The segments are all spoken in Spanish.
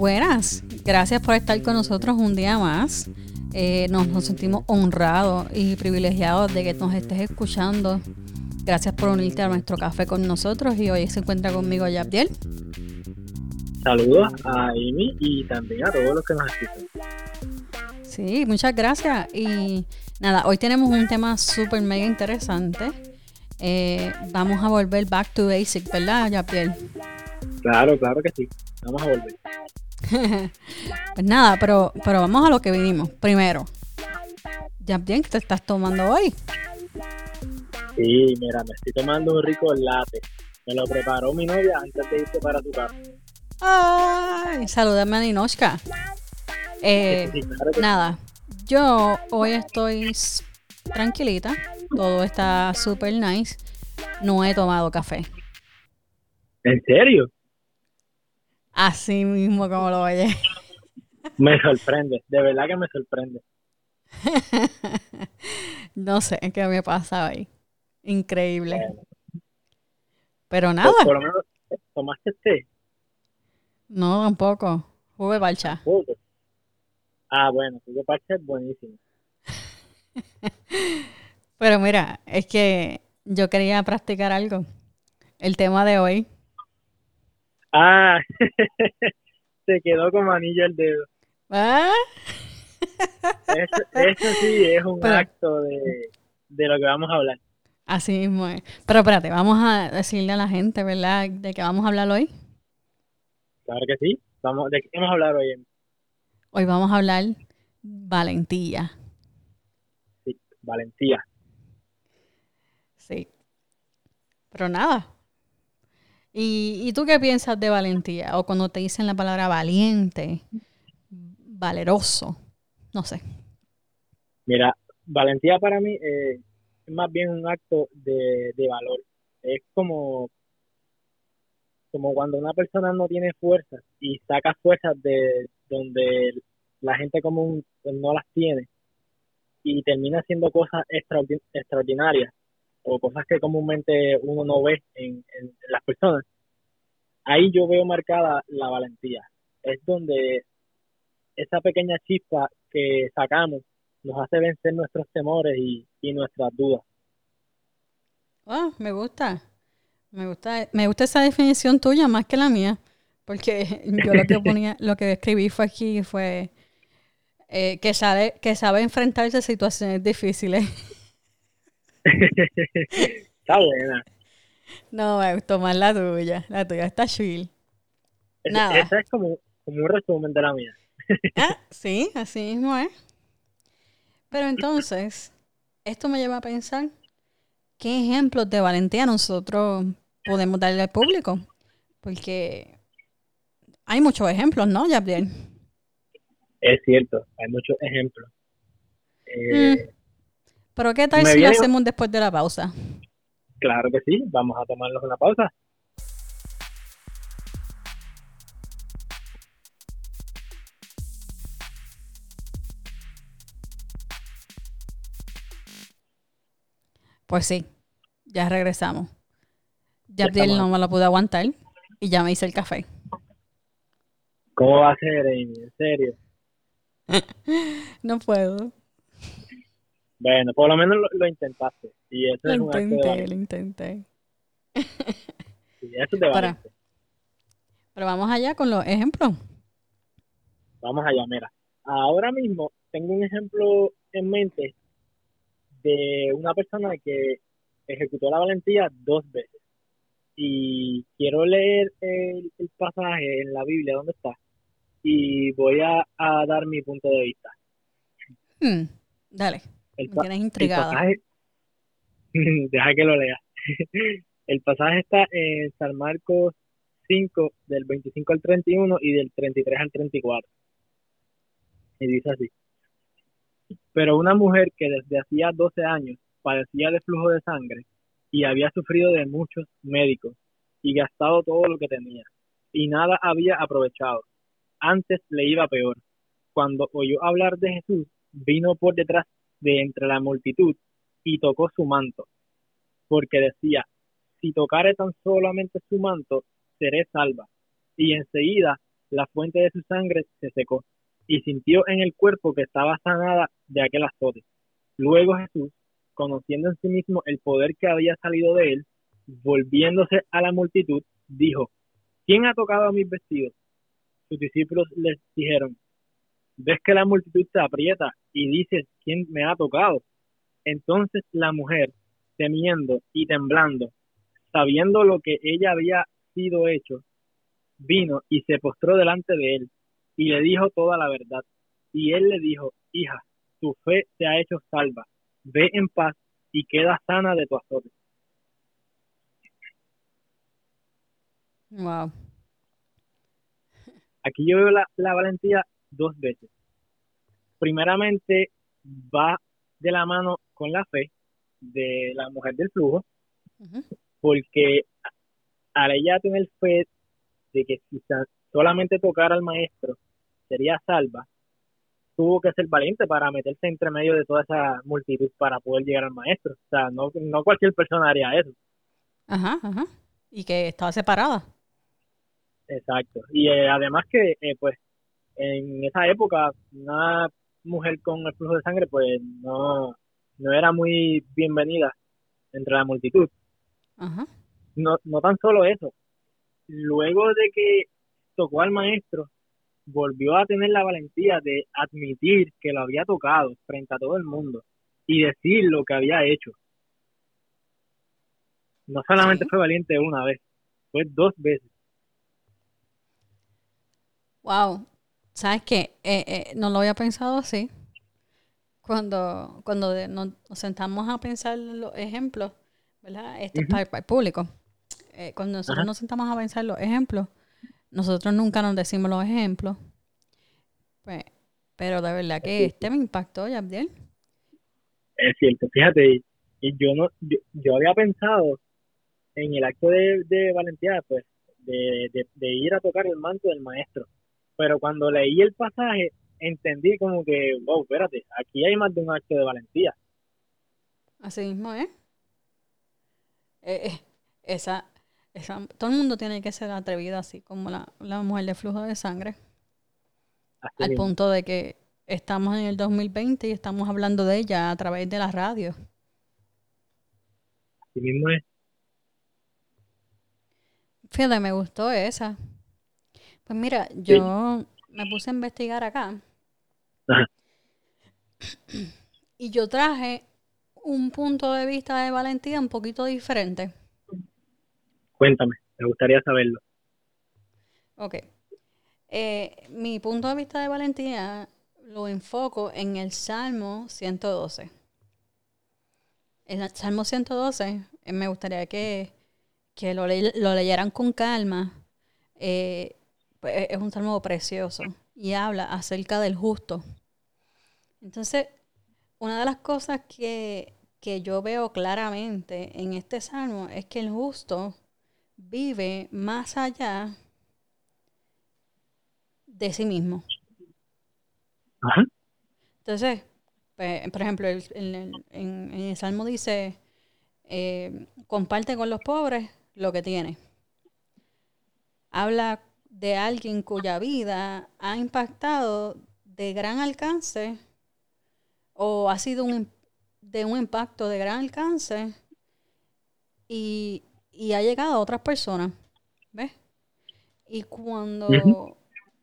Buenas, gracias por estar con nosotros un día más. Eh, nos, nos sentimos honrados y privilegiados de que nos estés escuchando. Gracias por unirte a nuestro café con nosotros y hoy se encuentra conmigo Yabdiel. Saludos a Amy y también a todos los que nos escuchan. Sí, muchas gracias. Y nada, hoy tenemos un tema súper mega interesante. Eh, vamos a volver back to basic, ¿verdad, Yabdiel? Claro, claro que sí. Vamos a volver. pues nada, pero, pero vamos a lo que vinimos. Primero, Yabdiel, ¿qué te estás tomando hoy? Sí, mira, me estoy tomando un rico latte. Me lo preparó mi novia antes de irse para su casa. Ay, salúdame a Ninochka. Eh, Sí, claro que nada, yo hoy estoy tranquilita. Todo está super nice. No he tomado café. ¿En serio? Así mismo como lo oyes. Me sorprende, de verdad que me sorprende. no sé qué me pasa hoy. Increíble. Pero por, nada, por lo menos tomaste té. no tampoco. Juve balcha. Ah, bueno, tu parche es buenísimo. Pero mira, es que yo quería practicar algo. El tema de hoy. Ah, se quedó como anillo el dedo. Ah, Eso, eso sí es un Pero- acto de, de lo que vamos a hablar. Así mismo es. Pero espérate, vamos a decirle a la gente, ¿verdad? De qué vamos a hablar hoy. Claro que sí. Vamos, ¿De qué vamos a hablar hoy? Hoy vamos a hablar valentía. Sí, valentía. Sí. Pero nada. ¿Y, y tú qué piensas de valentía? O cuando te dicen la palabra valiente, valeroso, no sé. Mira, valentía para mí eh, es más bien un acto de, de valor. Es como, como cuando una persona no tiene fuerzas y saca fuerzas de donde la gente común pues, no las tiene y termina haciendo cosas extraordi- extraordinarias o cosas que comúnmente uno no ve en, en- en las personas. Ahí yo veo marcada la valentía. Es donde esa pequeña chispa que sacamos nos hace vencer nuestros temores y, y nuestras dudas. Ah, me gusta. Me gusta, me gusta esa definición tuya más que la mía. Porque yo lo que ponía, lo que escribí fue aquí fue eh, que sabe, que sabe enfrentarse a situaciones difíciles. Está buena. No, me gustó más la tuya. La tuya está chill. Es- Nada. Esa es como, como un resumen de la mía. Ah, sí, así mismo es. Pero entonces, esto me lleva a pensar qué ejemplos de valentía nosotros podemos darle al público. Porque hay muchos ejemplos, ¿no, Gabriel? Es cierto, hay muchos ejemplos. Eh, Pero qué tal si lo viene- hacemos después de la pausa. Claro que sí, vamos a tomarnos una pausa. Pues sí, ya regresamos. Ya no me lo pude aguantar y ya me hice el café. ¿Cómo va a ser, Amy? En serio. No puedo. Bueno, por lo menos lo, lo intentaste. Y eso Lo es intenté, lo intenté. Sí, eso Para. valencia. Pero vamos allá con los ejemplos. Vamos allá, mira. Ahora mismo tengo un ejemplo en mente de una persona que ejecutó la valentía dos veces. Y quiero leer el, el pasaje en la Biblia, ¿dónde está? Y voy a, a dar mi punto de vista. Hmm, dale, El, me pa- tienes el intrigada. pasaje, deja que lo lea. El pasaje está en San Marcos 5, del 25 al 31 y del 33 al 34. Y dice así. Pero una mujer que desde hacía 12 años padecía de flujo de sangre y había sufrido de muchos médicos y gastado todo lo que tenía y nada había aprovechado. Antes le iba peor. Cuando oyó hablar de Jesús, vino por detrás de entre la multitud y tocó su manto, porque decía, si tocare tan solamente su manto, seré salva. Y enseguida la fuente de su sangre se secó y sintió en el cuerpo que estaba sanada de aquel azote. Luego Jesús, conociendo en sí mismo el poder que había salido de él, volviéndose a la multitud, dijo, ¿quién ha tocado mis vestidos? Sus discípulos les dijeron, ves que la multitud se aprieta y dices, ¿quién me ha tocado? Entonces la mujer, temiendo y temblando, sabiendo lo que ella había sido hecho, vino y se postró delante de él y le dijo toda la verdad. Y él le dijo, hija, tu fe te ha hecho salva, ve en paz y queda sana de tu azote. Wow. Aquí yo veo la, la valentía dos veces. Primeramente, va de la mano con la fe de la mujer del flujo, porque al ella tener fe de que quizás solamente tocar al maestro sería salva, tuvo que ser valiente para meterse entre medio de toda esa multitud para poder llegar al maestro. O sea, no, no cualquier persona haría eso. Ajá, ajá. Y que estaba separada. Exacto. Y eh, además que, eh, pues, en esa época, una mujer con el flujo de sangre, pues, no, no era muy bienvenida entre la multitud. Ajá. No, no tan solo eso. Luego de que tocó al maestro, volvió a tener la valentía de admitir que lo había tocado frente a todo el mundo y decir lo que había hecho. No solamente fue valiente una vez, fue dos veces. Wow. ¿Sabes qué? Eh, eh, no lo había pensado así. Cuando, cuando nos, sentamos a pensar los ejemplos, ¿verdad? Este es para, el público. Eh, cuando nosotros nos sentamos a pensar los ejemplos, nosotros nunca nos decimos los ejemplos. Pues, pero de verdad que este me impactó, Yabdiel. Es cierto, fíjate, y yo no, yo, había pensado en el acto de, de valentía, pues, de, de, ir a tocar el manto del maestro pero cuando leí el pasaje entendí como que, wow, espérate, aquí hay más de un acto de valentía. Así mismo, ¿eh? eh, eh esa, esa, todo el mundo tiene que ser atrevido así como la, la mujer de flujo de sangre. al punto de que estamos en el 2020 y estamos hablando de ella a través de la radio. Así mismo es. Fíjate, me gustó esa. Pues mira, yo me puse a investigar acá. Y yo traje un punto de vista de valentía un poquito diferente. Cuéntame, me gustaría saberlo. Ok. Eh, mi punto de vista de valentía lo enfoco en el Salmo 112. En el Salmo 112 eh, me gustaría que, lo, lo, leyeran con calma. Eh, es un salmo precioso y habla acerca del justo. Entonces, una de las cosas que, yo veo claramente en este salmo es que el justo vive más allá de sí mismo. Entonces, pues, por ejemplo, en, el salmo dice, eh, comparte con los pobres lo que tiene. Habla de alguien cuya vida ha impactado de gran alcance o ha sido un, de un impacto de gran alcance y, ha llegado a otras personas. ¿Ves? Y cuando,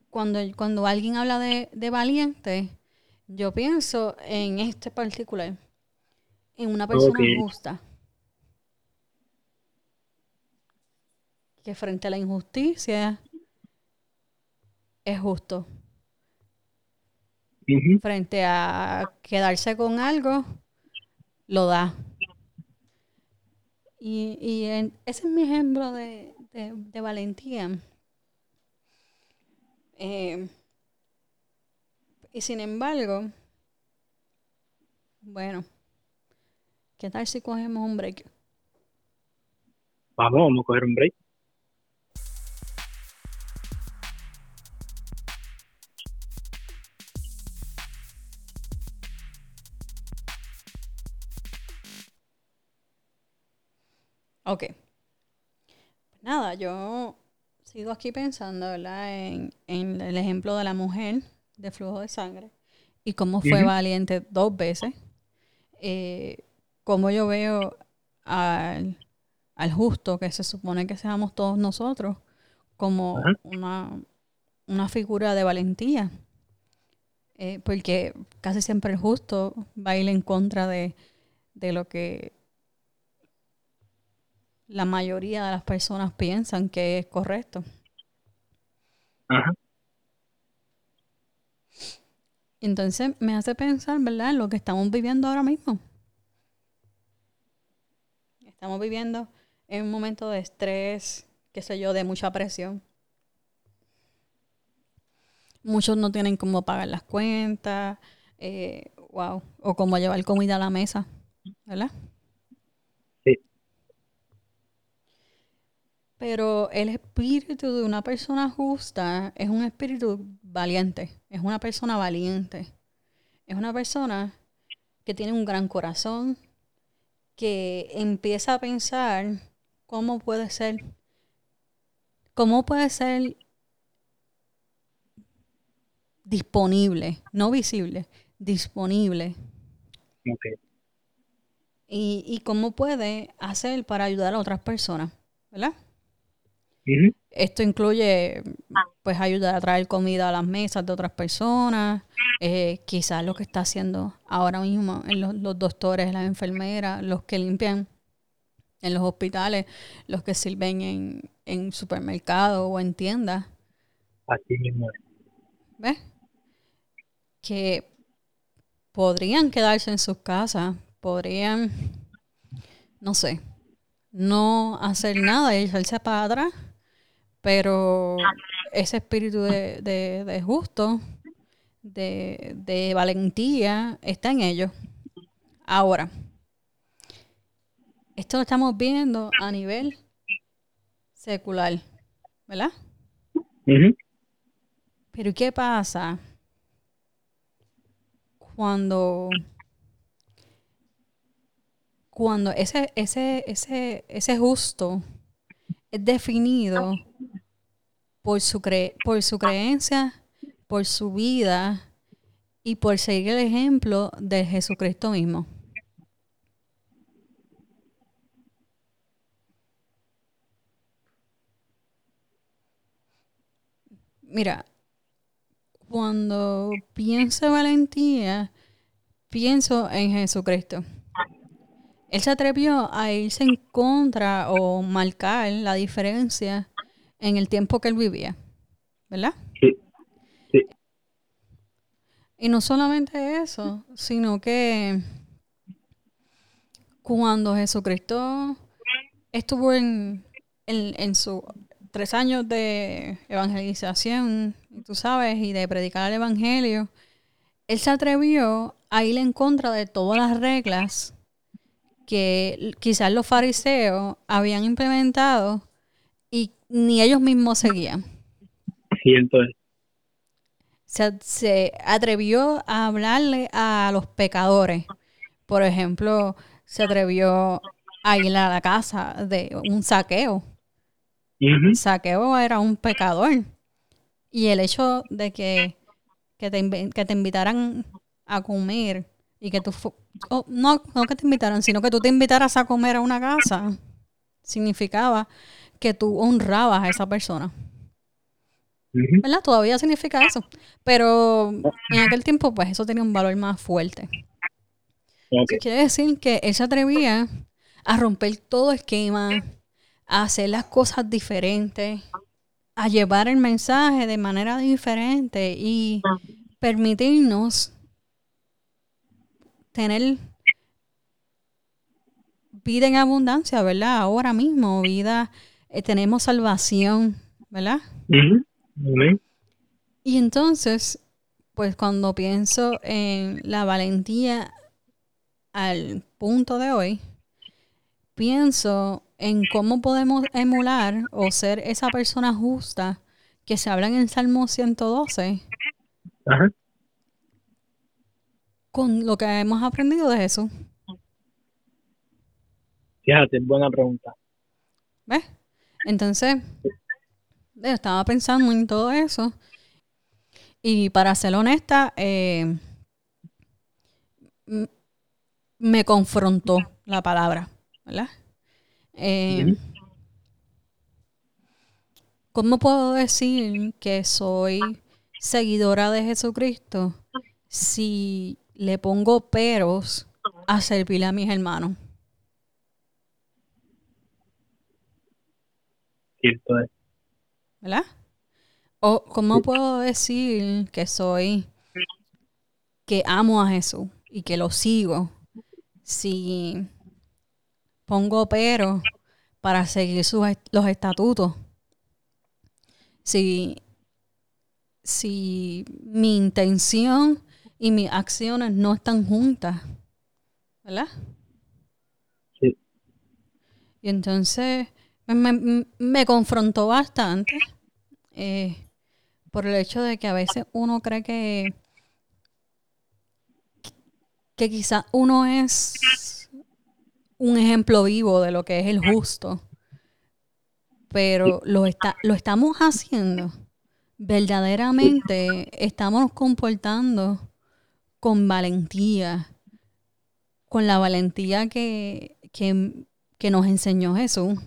cuando, cuando alguien habla de, de valiente, yo pienso en este particular, en una persona justa. Que frente a la injusticia es justo. Frente a quedarse con algo, lo da. Y, ese es mi ejemplo de, valentía. Eh, y sin embargo, bueno, ¿qué tal si cogemos un break? Vamos, vamos a coger un break. Ok. Nada, yo Sigo aquí pensando, ¿verdad? En, en el ejemplo de la mujer de flujo de sangre y cómo fue valiente dos veces. Eh, como yo veo al, al, justo, que se supone que seamos todos nosotros, como una, una, figura de valentía. Eh, porque casi siempre el justo va a ir en contra de, de lo que la mayoría de las personas piensan que es correcto. Ajá. Entonces me hace pensar, ¿verdad?, en lo que estamos viviendo ahora mismo. Estamos viviendo en un momento de estrés, qué sé yo, de mucha presión. Muchos no tienen cómo pagar las cuentas, eh, wow, o cómo llevar comida a la mesa, ¿verdad? Pero el espíritu de una persona justa es un espíritu valiente, es una persona valiente, es una persona que tiene un gran corazón, que empieza a pensar cómo puede ser, cómo puede ser disponible, no visible, disponible. Y, y cómo puede hacer para ayudar a otras personas, ¿verdad? Esto incluye pues ayudar a traer comida a las mesas de otras personas, eh, quizás lo que está haciendo ahora mismo en los, doctores, las enfermeras, los que limpian en los hospitales, los que sirven en, en supermercados o en tiendas. Así mismo ¿Ves? Que podrían quedarse en sus casas, podrían, no sé, no hacer nada y echarse para atrás pero ese espíritu de, de, justo, de, de valentía, está en ellos. Ahora, esto lo estamos viendo a nivel secular, ¿verdad? Pero ¿qué pasa cuando cuando ese ese ese ese justo es definido por su, por su creencia, por su vida y por seguir el ejemplo de Jesucristo mismo. Mira, cuando pienso en valentía, pienso en Jesucristo. Él se atrevió a irse en contra o marcar la diferencia en el tiempo que él vivía, ¿verdad? Sí. sí. Y no solamente eso, sino que cuando Jesucristo estuvo en, en, sus tres años de evangelización, tú sabes, y de predicar el evangelio, él se atrevió a ir en contra de todas las reglas que quizás los fariseos habían implementado y ni ellos mismos seguían. Sí, entonces. Se, atrevió a hablarle a los pecadores. Por ejemplo, se atrevió a ir a la casa de un saqueo. Saqueo era un pecador. Y el hecho de que, que, te, que te invitaran a comer y que tú... no, no que te invitaran, sino que tú te invitaras a comer a una casa, significaba que tú honrabas a esa persona. ¿Verdad? Todavía significa eso. Pero en aquel tiempo, pues eso tenía un valor más fuerte. quiere decir que él se atrevía a romper todo esquema, a hacer las cosas diferentes, a llevar el mensaje de manera diferente y permitirnos tener vida en abundancia, ¿verdad? Ahora mismo, vida eh, tenemos salvación, ¿verdad? Y entonces, pues cuando pienso en la valentía al punto de hoy, pienso en cómo podemos emular o ser esa persona justa que se habla en el Salmo 112 con lo que hemos aprendido de Jesús. Fíjate, buena pregunta. ¿Ves? Entonces, estaba pensando en todo eso. Y para ser honesta, eh, me confrontó la palabra, ¿verdad? Eh, ¿Cómo puedo decir que soy seguidora de Jesucristo si le pongo peros a servirle a mis hermanos? ¿Verdad? ¿O cómo puedo decir que soy, que amo a Jesús y que lo sigo si pongo pero para seguir sus, los estatutos? Si, si mi intención y mis acciones no están juntas, ¿verdad? Sí. Y entonces me, me confrontó bastante eh, por el hecho de que a veces uno cree que, que quizás uno es un ejemplo vivo de lo que es el justo, pero lo, está, lo estamos haciendo. Verdaderamente estamos comportando con valentía, con la valentía que, que nos enseñó Jesús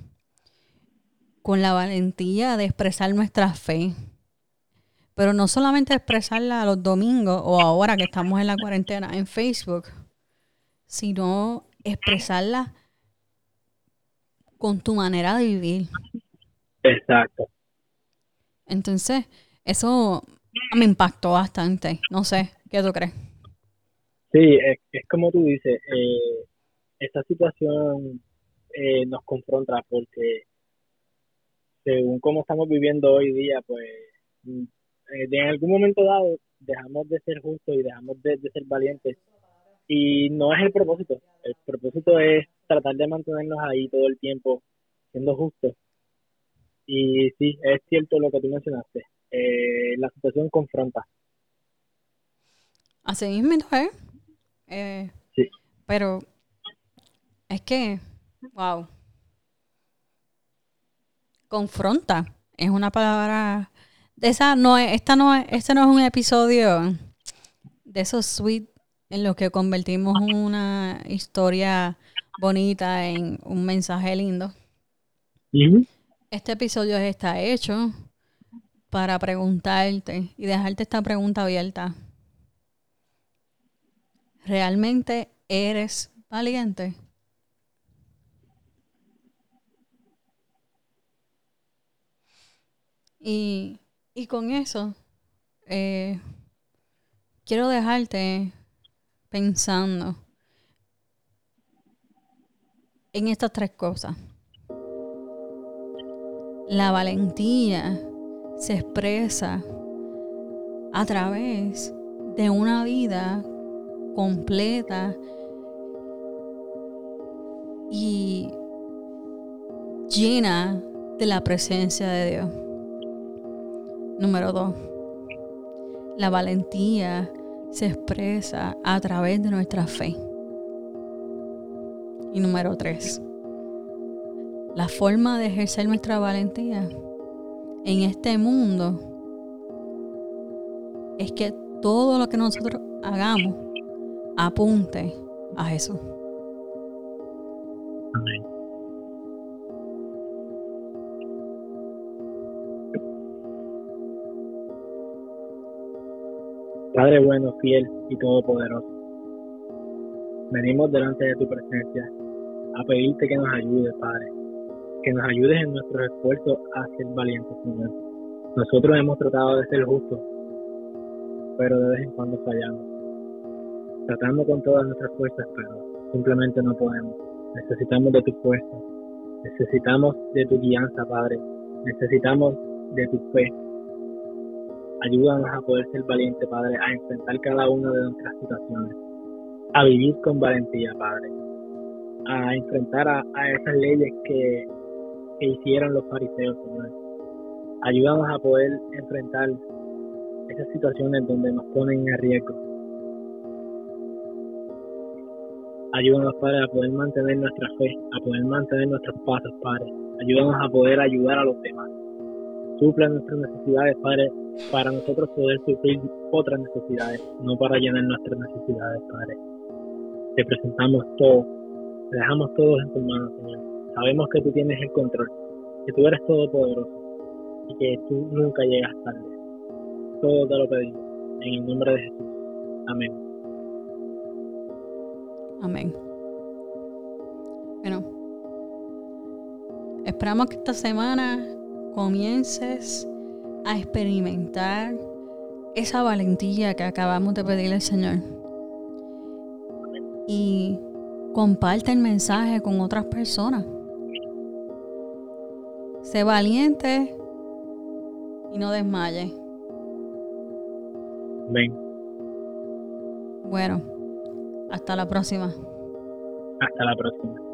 con la valentía de expresar nuestra fe. Pero no solamente expresarla los domingos o ahora que estamos en la cuarentena en Facebook, sino expresarla con tu manera de vivir. Exacto. Entonces, eso me impactó bastante. No sé, ¿qué tú crees? Sí, es, como tú dices, eh, esta situación eh, nos confronta porque según cómo estamos viviendo hoy día, pues mm, en algún momento dado dejamos de ser justos y dejamos de, ser valientes. Y no es el propósito. El propósito es tratar de mantenernos ahí todo el tiempo siendo justos. Y sí, es cierto lo que tú mencionaste. Eh, la situación confronta. Así mismo ¿eh? ¿eh? sí. Pero es que, wow confronta. Es una palabra. Esa no es, esta no es, este no es un episodio de esos sweet en los que convertimos una historia bonita en un mensaje lindo. Este episodio está hecho para preguntarte y dejarte esta pregunta abierta. ¿Realmente eres valiente? Y, con eso, eh, quiero dejarte pensando en estas tres cosas. La valentía se expresa a través de una vida completa y llena de la presencia de Dios. Número dos, la valentía se expresa a través de nuestra fe. Y número tres, la forma de ejercer nuestra valentía en este mundo es que todo lo que nosotros hagamos apunte a Jesús. Amén. Padre bueno, fiel y todopoderoso, venimos delante de tu presencia a pedirte que nos ayudes, Padre, que nos ayudes en nuestros esfuerzos a ser valientes, Señor. Nosotros hemos tratado de ser justos, pero de vez en cuando fallamos, tratando con todas nuestras fuerzas, pero simplemente no podemos. Necesitamos de tu fuerza, necesitamos de tu guianza, Padre, necesitamos de tu fe, Ayúdanos a poder ser valientes, Padre, a enfrentar cada una de nuestras situaciones, a vivir con valentía, Padre, a enfrentar a, esas leyes que, que hicieron los fariseos, Señor. Ayúdanos a poder enfrentar esas situaciones donde nos ponen en riesgo. Ayúdanos, Padre, a poder mantener nuestra fe, a poder mantener nuestros pasos, Padre. Ayúdanos a poder ayudar a los demás supla nuestras necesidades, Padre, para nosotros poder suplir otras necesidades, no para llenar nuestras necesidades, Padre. Te presentamos todo, te dejamos todos en tus manos, Señor. Sabemos que tú tienes el control, que tú eres todopoderoso y que tú nunca llegas tarde. Todo te lo pedimos, en el nombre de Jesús. Amén. Amén. Bueno, esperamos que esta semana comiences a experimentar esa valentía que acabamos de pedirle al Señor. Y comparte el mensaje con otras personas. Sé valiente y no desmaye. Amén. Bueno, hasta la próxima. Hasta la próxima.